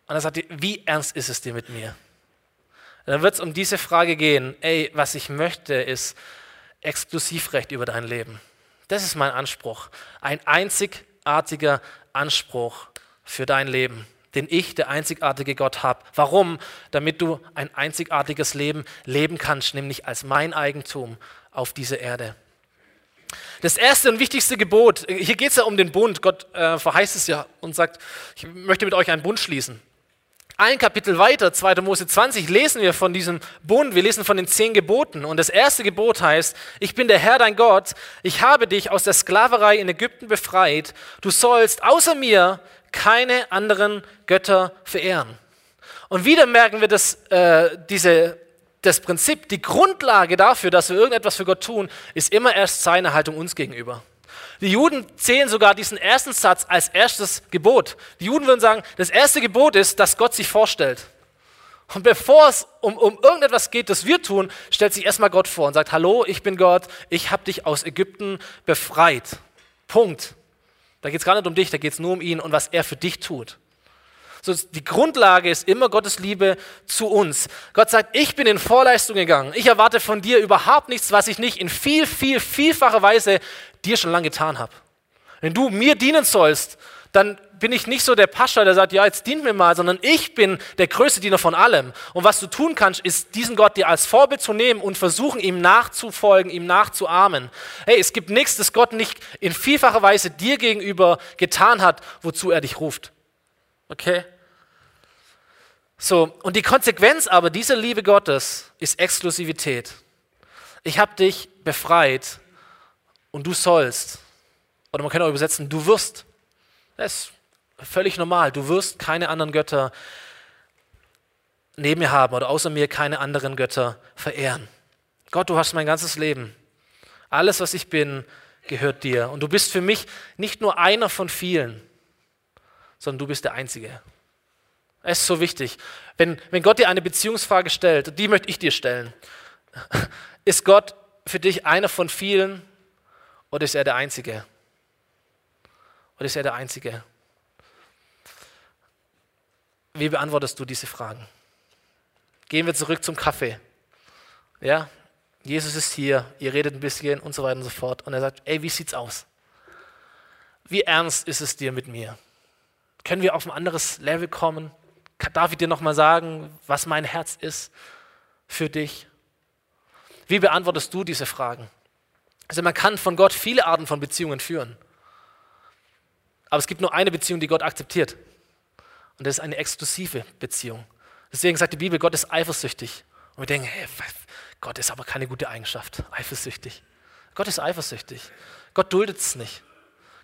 Und er sagt dir, wie ernst ist es dir mit mir? Und dann wird es um diese Frage gehen, ey, was ich möchte, ist Exklusivrecht über dein Leben. Das ist mein Anspruch. Ein einzigartiger Anspruch für dein Leben den ich, der einzigartige Gott, habe. Warum? Damit du ein einzigartiges Leben leben kannst, nämlich als mein Eigentum auf dieser Erde. Das erste und wichtigste Gebot, hier geht es ja um den Bund. Gott äh, verheißt es ja und sagt, ich möchte mit euch einen Bund schließen. Ein Kapitel weiter, 2. Mose 20, lesen wir von diesem Bund, wir lesen von den zehn Geboten. Und das erste Gebot heißt, ich bin der Herr dein Gott, ich habe dich aus der Sklaverei in Ägypten befreit, du sollst außer mir keine anderen Götter verehren. Und wieder merken wir, dass äh, diese, das Prinzip, die Grundlage dafür, dass wir irgendetwas für Gott tun, ist immer erst seine Haltung uns gegenüber. Die Juden zählen sogar diesen ersten Satz als erstes Gebot. Die Juden würden sagen, das erste Gebot ist, dass Gott sich vorstellt. Und bevor es um, um irgendetwas geht, das wir tun, stellt sich erstmal Gott vor und sagt, hallo, ich bin Gott, ich habe dich aus Ägypten befreit. Punkt. Da geht es gar nicht um dich, da geht es nur um ihn und was er für dich tut. So, die Grundlage ist immer Gottes Liebe zu uns. Gott sagt, ich bin in Vorleistung gegangen. Ich erwarte von dir überhaupt nichts, was ich nicht in viel, viel, vielfacher Weise dir schon lange getan habe. Wenn du mir dienen sollst, dann bin ich nicht so der Pascha, der sagt, ja, jetzt dient mir mal, sondern ich bin der größte Diener von allem. Und was du tun kannst, ist diesen Gott dir als Vorbild zu nehmen und versuchen, ihm nachzufolgen, ihm nachzuahmen. Hey, es gibt nichts, das Gott nicht in vielfacher Weise dir gegenüber getan hat, wozu er dich ruft. Okay? So, und die Konsequenz aber dieser Liebe Gottes ist Exklusivität. Ich habe dich befreit und du sollst, oder man kann auch übersetzen, du wirst. Das ist völlig normal. Du wirst keine anderen Götter neben mir haben oder außer mir keine anderen Götter verehren. Gott, du hast mein ganzes Leben. Alles, was ich bin, gehört dir. Und du bist für mich nicht nur einer von vielen, sondern du bist der Einzige. Es ist so wichtig. Wenn, wenn Gott dir eine Beziehungsfrage stellt, die möchte ich dir stellen, ist Gott für dich einer von vielen oder ist er der Einzige? Oder ist er der Einzige? wie beantwortest du diese Fragen? Gehen wir zurück zum Kaffee. Ja, Jesus ist hier, ihr redet ein bisschen und so weiter und so fort. Und er sagt, ey, wie sieht's aus? Wie ernst ist es dir mit mir? Können wir auf ein anderes Level kommen? Darf ich dir nochmal sagen, was mein Herz ist für dich? Wie beantwortest du diese Fragen? Also man kann von Gott viele Arten von Beziehungen führen. Aber es gibt nur eine Beziehung, die Gott akzeptiert. Und das ist eine exklusive Beziehung. Deswegen sagt die Bibel, Gott ist eifersüchtig. Und wir denken, hey, Gott ist aber keine gute Eigenschaft, eifersüchtig. Gott ist eifersüchtig. Gott duldet es nicht.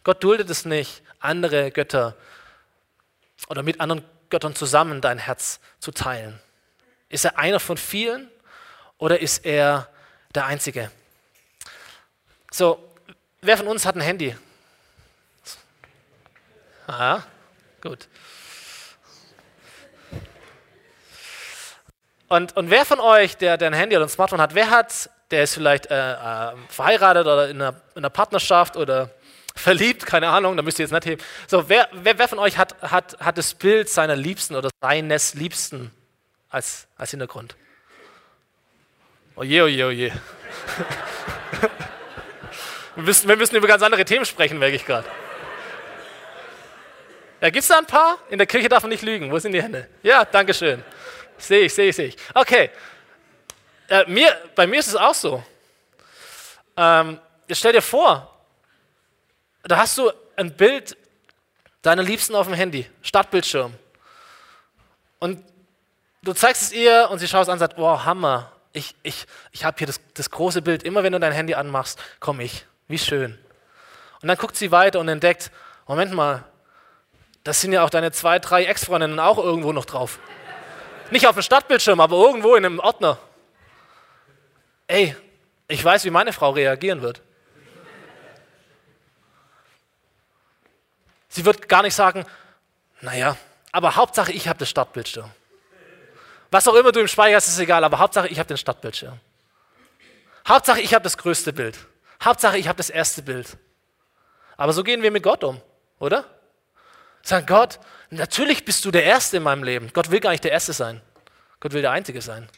Gott duldet es nicht, andere Götter oder mit anderen Göttern zusammen dein Herz zu teilen. Ist er einer von vielen oder ist er der Einzige? So, wer von uns hat ein Handy? Aha, gut. Und, und wer von euch, der, der ein Handy oder ein Smartphone hat, wer hat, der ist vielleicht äh, äh, verheiratet oder in einer, in einer, Partnerschaft oder verliebt, keine Ahnung, da müsst ihr jetzt nicht heben. So, wer, wer, wer von euch hat, hat, hat das Bild seiner Liebsten oder seines Liebsten als, als Hintergrund? Oje, oje, oje. wir, müssen, wir müssen über ganz andere Themen sprechen, merke ich gerade. Ja, gibt es da ein paar? In der Kirche darf man nicht lügen. Wo sind die Hände? Ja, danke schön. Sehe ich, sehe ich, sehe ich. Okay. Äh, mir, bei mir ist es auch so. Ähm, stell dir vor, da hast du ein Bild deiner Liebsten auf dem Handy, Startbildschirm. Und du zeigst es ihr und sie schaut es an und sagt, wow, Hammer, ich, ich, ich habe hier das, das große Bild. Immer wenn du dein Handy anmachst, komme ich. Wie schön. Und dann guckt sie weiter und entdeckt, Moment mal, das sind ja auch deine zwei, drei Ex-Freundinnen auch irgendwo noch drauf. Nicht auf dem Stadtbildschirm, aber irgendwo in einem Ordner. Ey, ich weiß, wie meine Frau reagieren wird. Sie wird gar nicht sagen, naja, aber Hauptsache ich habe das Stadtbildschirm. Was auch immer du im Speicher hast, ist egal, aber Hauptsache ich habe den Stadtbildschirm. Hauptsache ich habe das größte Bild. Hauptsache ich habe das erste Bild. Aber so gehen wir mit Gott um, oder? Sagen, Gott, natürlich bist du der Erste in meinem Leben. Gott will gar nicht der Erste sein. Gott will der Einzige sein.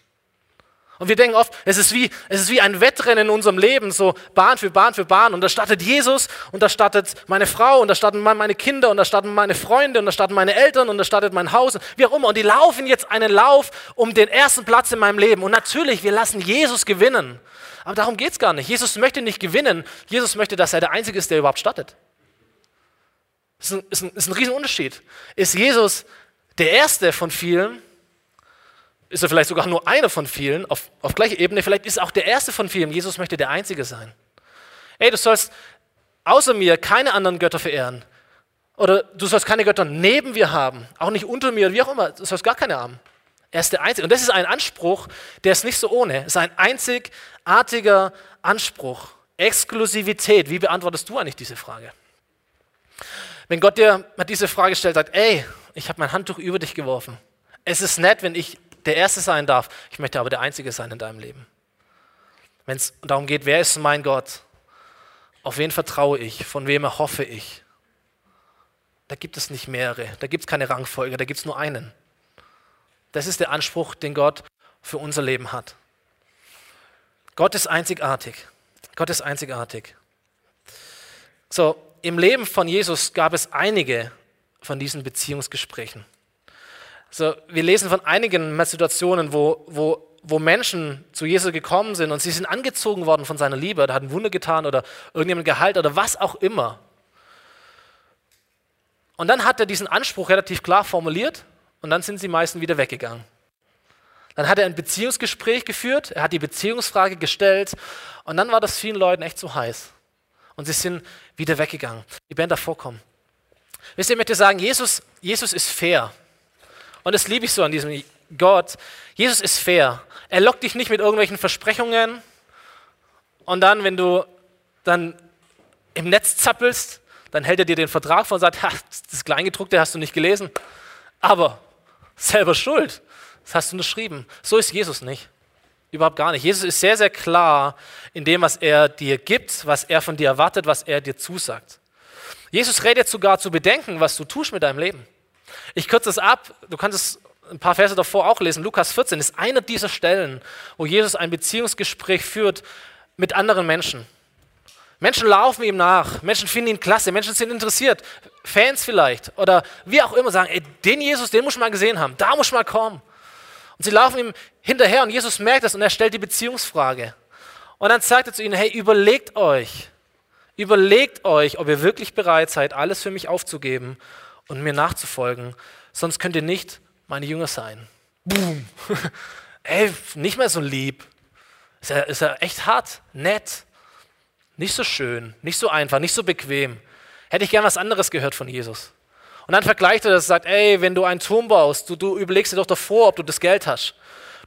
Und wir denken oft, es ist, wie, es ist wie ein Wettrennen in unserem Leben, so Bahn für Bahn für Bahn. Und da startet Jesus und da startet meine Frau und da starten meine Kinder und da starten meine Freunde und da starten meine Eltern und da startet mein Haus, wie auch immer. Und die laufen jetzt einen Lauf um den ersten Platz in meinem Leben. Und natürlich, wir lassen Jesus gewinnen. Aber darum geht es gar nicht. Jesus möchte nicht gewinnen. Jesus möchte, dass er der Einzige ist, der überhaupt startet. Ist ein, ist ein, ist ein Riesenunterschied. Ist Jesus der Erste von vielen? Ist er vielleicht sogar nur einer von vielen auf, auf gleicher Ebene? Vielleicht ist er auch der Erste von vielen. Jesus möchte der Einzige sein. Ey, du sollst außer mir keine anderen Götter verehren. Oder du sollst keine Götter neben mir haben, auch nicht unter mir, wie auch immer. Du sollst gar keine haben. Er ist der Einzige. Und das ist ein Anspruch, der ist nicht so ohne. Es ist ein einzigartiger Anspruch. Exklusivität. Wie beantwortest du eigentlich diese Frage? Wenn Gott dir mal diese Frage stellt, sagt, ey, ich habe mein Handtuch über dich geworfen. Es ist nett, wenn ich der Erste sein darf. Ich möchte aber der Einzige sein in deinem Leben. Wenn es darum geht, wer ist mein Gott? Auf wen vertraue ich? Von wem erhoffe ich? Da gibt es nicht mehrere. Da gibt es keine Rangfolge. Da gibt es nur einen. Das ist der Anspruch, den Gott für unser Leben hat. Gott ist einzigartig. Gott ist einzigartig. So, im Leben von Jesus gab es einige von diesen Beziehungsgesprächen. So, wir lesen von einigen Situationen, wo, wo, wo Menschen zu Jesus gekommen sind und sie sind angezogen worden von seiner Liebe, oder hat ein Wunder getan oder irgendjemand geheilt oder was auch immer. Und dann hat er diesen Anspruch relativ klar formuliert und dann sind sie meistens wieder weggegangen. Dann hat er ein Beziehungsgespräch geführt, er hat die Beziehungsfrage gestellt und dann war das vielen Leuten echt zu heiß und sie sind wieder weggegangen. Die Band davor kommen. Wisst ihr, ich möchte sagen, Jesus, Jesus ist fair. Und das liebe ich so an diesem Gott. Jesus ist fair. Er lockt dich nicht mit irgendwelchen Versprechungen und dann, wenn du dann im Netz zappelst, dann hält er dir den Vertrag vor und sagt, das Kleingedruckte hast du nicht gelesen, aber selber schuld, das hast du unterschrieben. So ist Jesus nicht. Überhaupt gar nicht. Jesus ist sehr, sehr klar in dem, was er dir gibt, was er von dir erwartet, was er dir zusagt. Jesus redet sogar zu bedenken, was du tust mit deinem Leben. Ich kürze es ab, du kannst es ein paar Verse davor auch lesen. Lukas 14 ist einer dieser Stellen, wo Jesus ein Beziehungsgespräch führt mit anderen Menschen. Menschen laufen ihm nach, Menschen finden ihn klasse, Menschen sind interessiert, Fans vielleicht oder wie auch immer sagen, ey, den Jesus, den muss man mal gesehen haben, da muss man mal kommen. Und sie laufen ihm hinterher und Jesus merkt das und er stellt die Beziehungsfrage. Und dann sagt er zu ihnen, hey, überlegt euch, überlegt euch, ob ihr wirklich bereit seid, alles für mich aufzugeben und mir nachzufolgen, sonst könnt ihr nicht meine Jünger sein. Boom. ey, nicht mehr so lieb. Ist ja, ist ja echt hart, nett, nicht so schön, nicht so einfach, nicht so bequem. Hätte ich gern was anderes gehört von Jesus. Und dann vergleicht er das und sagt, ey, wenn du einen Turm baust, du, du überlegst dir doch davor, ob du das Geld hast.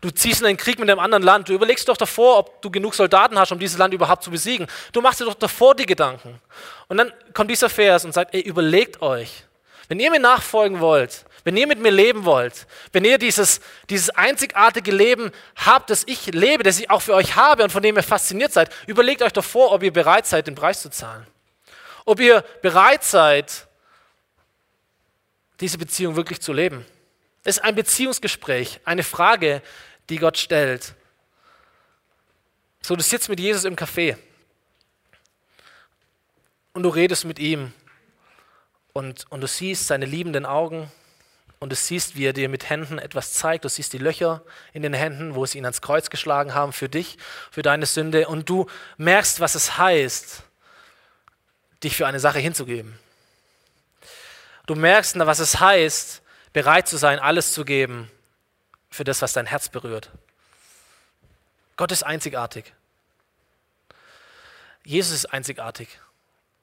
Du ziehst in einen Krieg mit einem anderen Land. Du überlegst doch davor, ob du genug Soldaten hast, um dieses Land überhaupt zu besiegen. Du machst dir doch davor die Gedanken. Und dann kommt dieser Vers und sagt, ey, überlegt euch. Wenn ihr mir nachfolgen wollt, wenn ihr mit mir leben wollt, wenn ihr dieses, dieses einzigartige Leben habt, das ich lebe, das ich auch für euch habe und von dem ihr fasziniert seid, überlegt euch davor, ob ihr bereit seid, den Preis zu zahlen. Ob ihr bereit seid, diese Beziehung wirklich zu leben. Es ist ein Beziehungsgespräch, eine Frage, die Gott stellt. So, du sitzt mit Jesus im Café und du redest mit ihm und, und du siehst seine liebenden Augen und du siehst, wie er dir mit Händen etwas zeigt. Du siehst die Löcher in den Händen, wo es ihn ans Kreuz geschlagen haben für dich, für deine Sünde und du merkst, was es heißt, dich für eine Sache hinzugeben. Du merkst, was es heißt, bereit zu sein, alles zu geben für das, was dein Herz berührt. Gott ist einzigartig. Jesus ist einzigartig.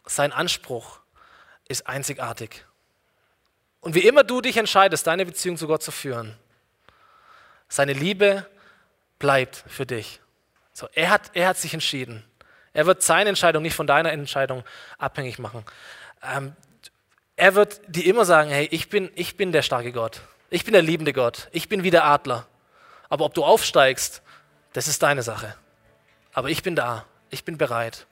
Sein Anspruch ist einzigartig. Und wie immer du dich entscheidest, deine Beziehung zu Gott zu führen, seine Liebe bleibt für dich. So, er, hat, er hat sich entschieden. Er wird seine Entscheidung nicht von deiner Entscheidung abhängig machen. Ähm, er wird dir immer sagen, hey, ich bin, ich bin der starke Gott. Ich bin der liebende Gott. Ich bin wie der Adler. Aber ob du aufsteigst, das ist deine Sache. Aber ich bin da. Ich bin bereit.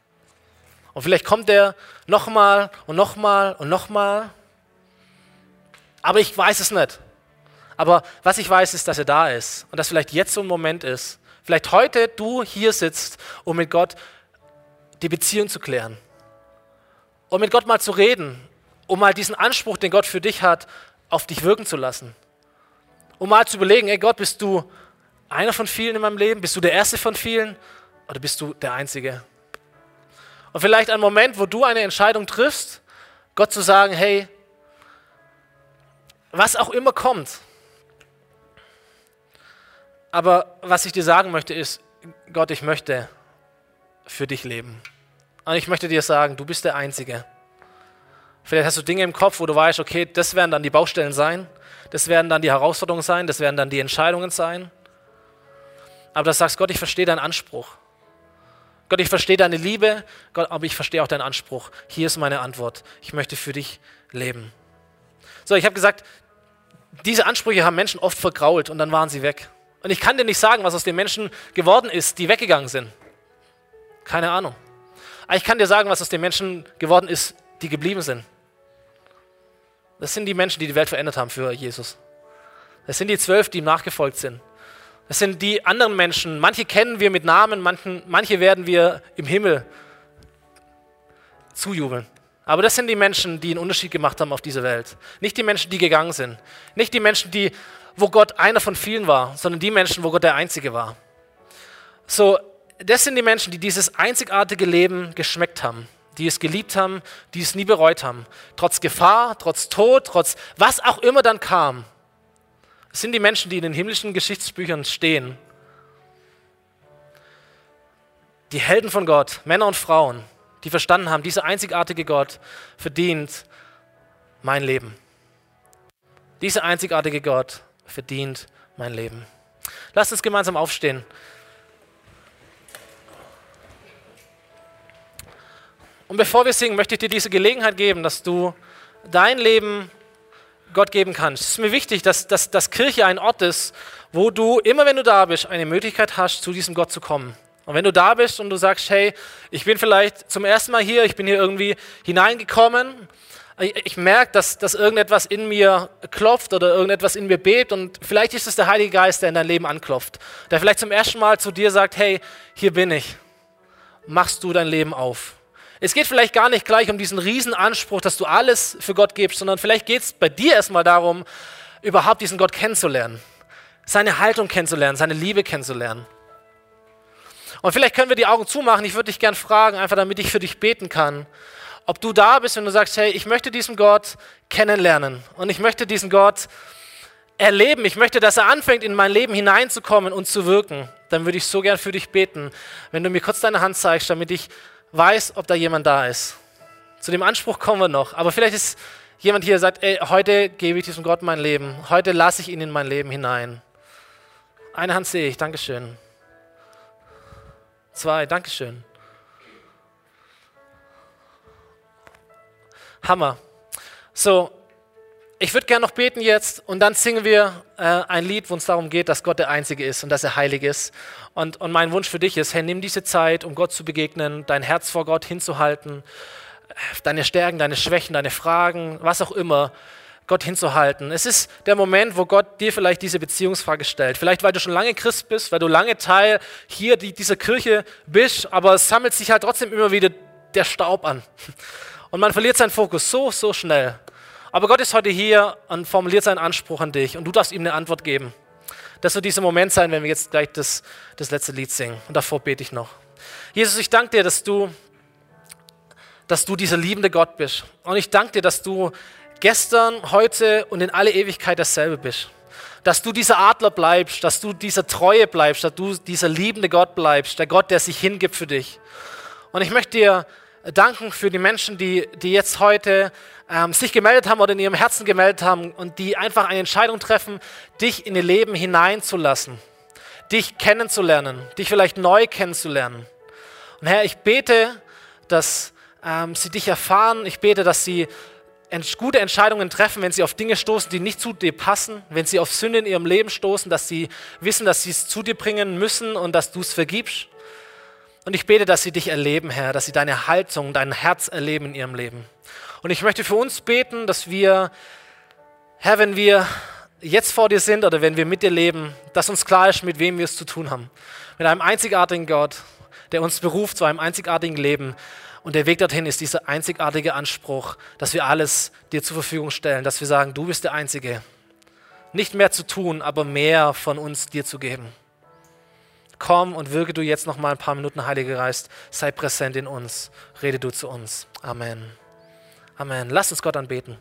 Und vielleicht kommt er nochmal und nochmal und nochmal. Aber ich weiß es nicht. Aber was ich weiß, ist, dass er da ist. Und dass vielleicht jetzt so ein Moment ist. Vielleicht heute du hier sitzt, um mit Gott die Beziehung zu klären. Um mit Gott mal zu reden um mal diesen Anspruch, den Gott für dich hat, auf dich wirken zu lassen. Um mal zu überlegen, ey Gott, bist du einer von vielen in meinem Leben? Bist du der Erste von vielen? Oder bist du der Einzige? Und vielleicht ein Moment, wo du eine Entscheidung triffst, Gott zu sagen, hey, was auch immer kommt. Aber was ich dir sagen möchte ist, Gott, ich möchte für dich leben. Und ich möchte dir sagen, du bist der Einzige. Vielleicht hast du Dinge im Kopf, wo du weißt, okay, das werden dann die Baustellen sein, das werden dann die Herausforderungen sein, das werden dann die Entscheidungen sein. Aber du sagst, Gott, ich verstehe deinen Anspruch. Gott, ich verstehe deine Liebe, Gott, aber ich verstehe auch deinen Anspruch. Hier ist meine Antwort. Ich möchte für dich leben. So, ich habe gesagt, diese Ansprüche haben Menschen oft vergrault und dann waren sie weg. Und ich kann dir nicht sagen, was aus den Menschen geworden ist, die weggegangen sind. Keine Ahnung. Aber ich kann dir sagen, was aus den Menschen geworden ist, die geblieben sind. Das sind die Menschen, die die Welt verändert haben für Jesus. Das sind die zwölf, die ihm nachgefolgt sind. Das sind die anderen Menschen. Manche kennen wir mit Namen, manchen, manche werden wir im Himmel zujubeln. Aber das sind die Menschen, die einen Unterschied gemacht haben auf dieser Welt. Nicht die Menschen, die gegangen sind. Nicht die Menschen, die, wo Gott einer von vielen war, sondern die Menschen, wo Gott der Einzige war. So, das sind die Menschen, die dieses einzigartige Leben geschmeckt haben die es geliebt haben, die es nie bereut haben. Trotz Gefahr, trotz Tod, trotz was auch immer dann kam. Es sind die Menschen, die in den himmlischen Geschichtsbüchern stehen. Die Helden von Gott, Männer und Frauen, die verstanden haben, dieser einzigartige Gott verdient mein Leben. Dieser einzigartige Gott verdient mein Leben. Lasst uns gemeinsam aufstehen. Und bevor wir singen, möchte ich dir diese Gelegenheit geben, dass du dein Leben Gott geben kannst. Es ist mir wichtig, dass, dass, dass Kirche ein Ort ist, wo du immer, wenn du da bist, eine Möglichkeit hast, zu diesem Gott zu kommen. Und wenn du da bist und du sagst, hey, ich bin vielleicht zum ersten Mal hier, ich bin hier irgendwie hineingekommen, ich merke, dass, dass irgendetwas in mir klopft oder irgendetwas in mir bebt und vielleicht ist es der Heilige Geist, der in dein Leben anklopft, der vielleicht zum ersten Mal zu dir sagt, hey, hier bin ich, machst du dein Leben auf. Es geht vielleicht gar nicht gleich um diesen Riesenanspruch, dass du alles für Gott gibst, sondern vielleicht geht es bei dir erstmal darum, überhaupt diesen Gott kennenzulernen, seine Haltung kennenzulernen, seine Liebe kennenzulernen. Und vielleicht können wir die Augen zumachen. Ich würde dich gern fragen, einfach damit ich für dich beten kann ob du da bist und du sagst, hey, ich möchte diesen Gott kennenlernen und ich möchte diesen Gott erleben. Ich möchte, dass er anfängt, in mein Leben hineinzukommen und zu wirken. Dann würde ich so gern für dich beten, wenn du mir kurz deine Hand zeigst, damit ich weiß, ob da jemand da ist. Zu dem Anspruch kommen wir noch. Aber vielleicht ist jemand hier, der sagt, ey, heute gebe ich diesem Gott mein Leben. Heute lasse ich ihn in mein Leben hinein. Eine Hand sehe ich, Dankeschön. Zwei, Dankeschön. Hammer. So, ich würde gerne noch beten jetzt und dann singen wir äh, ein Lied, wo es darum geht, dass Gott der Einzige ist und dass er heilig ist. Und, und mein Wunsch für dich ist, hey, nimm diese Zeit, um Gott zu begegnen, dein Herz vor Gott hinzuhalten, deine Stärken, deine Schwächen, deine Fragen, was auch immer, Gott hinzuhalten. Es ist der Moment, wo Gott dir vielleicht diese Beziehungsfrage stellt. Vielleicht, weil du schon lange Christ bist, weil du lange Teil hier die, dieser Kirche bist, aber es sammelt sich halt trotzdem immer wieder der Staub an. Und man verliert seinen Fokus so, so schnell. Aber Gott ist heute hier und formuliert seinen Anspruch an dich und du darfst ihm eine Antwort geben. Das wird dieser Moment sein, wenn wir jetzt gleich das, das letzte Lied singen. Und davor bete ich noch. Jesus, ich danke dir, dass du, dass du dieser liebende Gott bist. Und ich danke dir, dass du gestern, heute und in alle Ewigkeit dasselbe bist. Dass du dieser Adler bleibst, dass du dieser Treue bleibst, dass du dieser liebende Gott bleibst, der Gott, der sich hingibt für dich. Und ich möchte dir danken für die Menschen, die, die jetzt heute ähm, sich gemeldet haben oder in ihrem Herzen gemeldet haben und die einfach eine Entscheidung treffen, dich in ihr Leben hineinzulassen, dich kennenzulernen, dich vielleicht neu kennenzulernen. Und Herr, ich bete, dass ähm, sie dich erfahren. Ich bete, dass sie gute Entscheidungen treffen, wenn sie auf Dinge stoßen, die nicht zu dir passen, wenn sie auf Sünde in ihrem Leben stoßen, dass sie wissen, dass sie es zu dir bringen müssen und dass du es vergibst. Und ich bete, dass sie dich erleben, Herr, dass sie deine Haltung, dein Herz erleben in ihrem Leben. Und ich möchte für uns beten, dass wir, Herr, wenn wir jetzt vor dir sind oder wenn wir mit dir leben, dass uns klar ist, mit wem wir es zu tun haben. Mit einem einzigartigen Gott, der uns beruft zu einem einzigartigen Leben. Und der Weg dorthin ist dieser einzigartige Anspruch, dass wir alles dir zur Verfügung stellen, dass wir sagen, du bist der Einzige. Nicht mehr zu tun, aber mehr von uns dir zu geben komm und wirke du jetzt noch mal ein paar Minuten, Heiliger Geist, sei präsent in uns, rede du zu uns. Amen. Amen. Lass uns Gott anbeten.